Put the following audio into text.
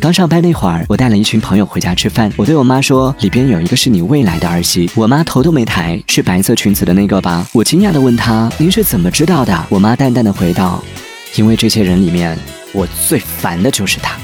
刚上班那会儿，我带了一群朋友回家吃饭，我对我妈说，里边有一个是你未来的儿媳。我妈头都没抬，是白色裙子的那个吧？我惊讶的问她，您是怎么知道的？我妈淡淡的回道，因为这些人里面，我最烦的就是她。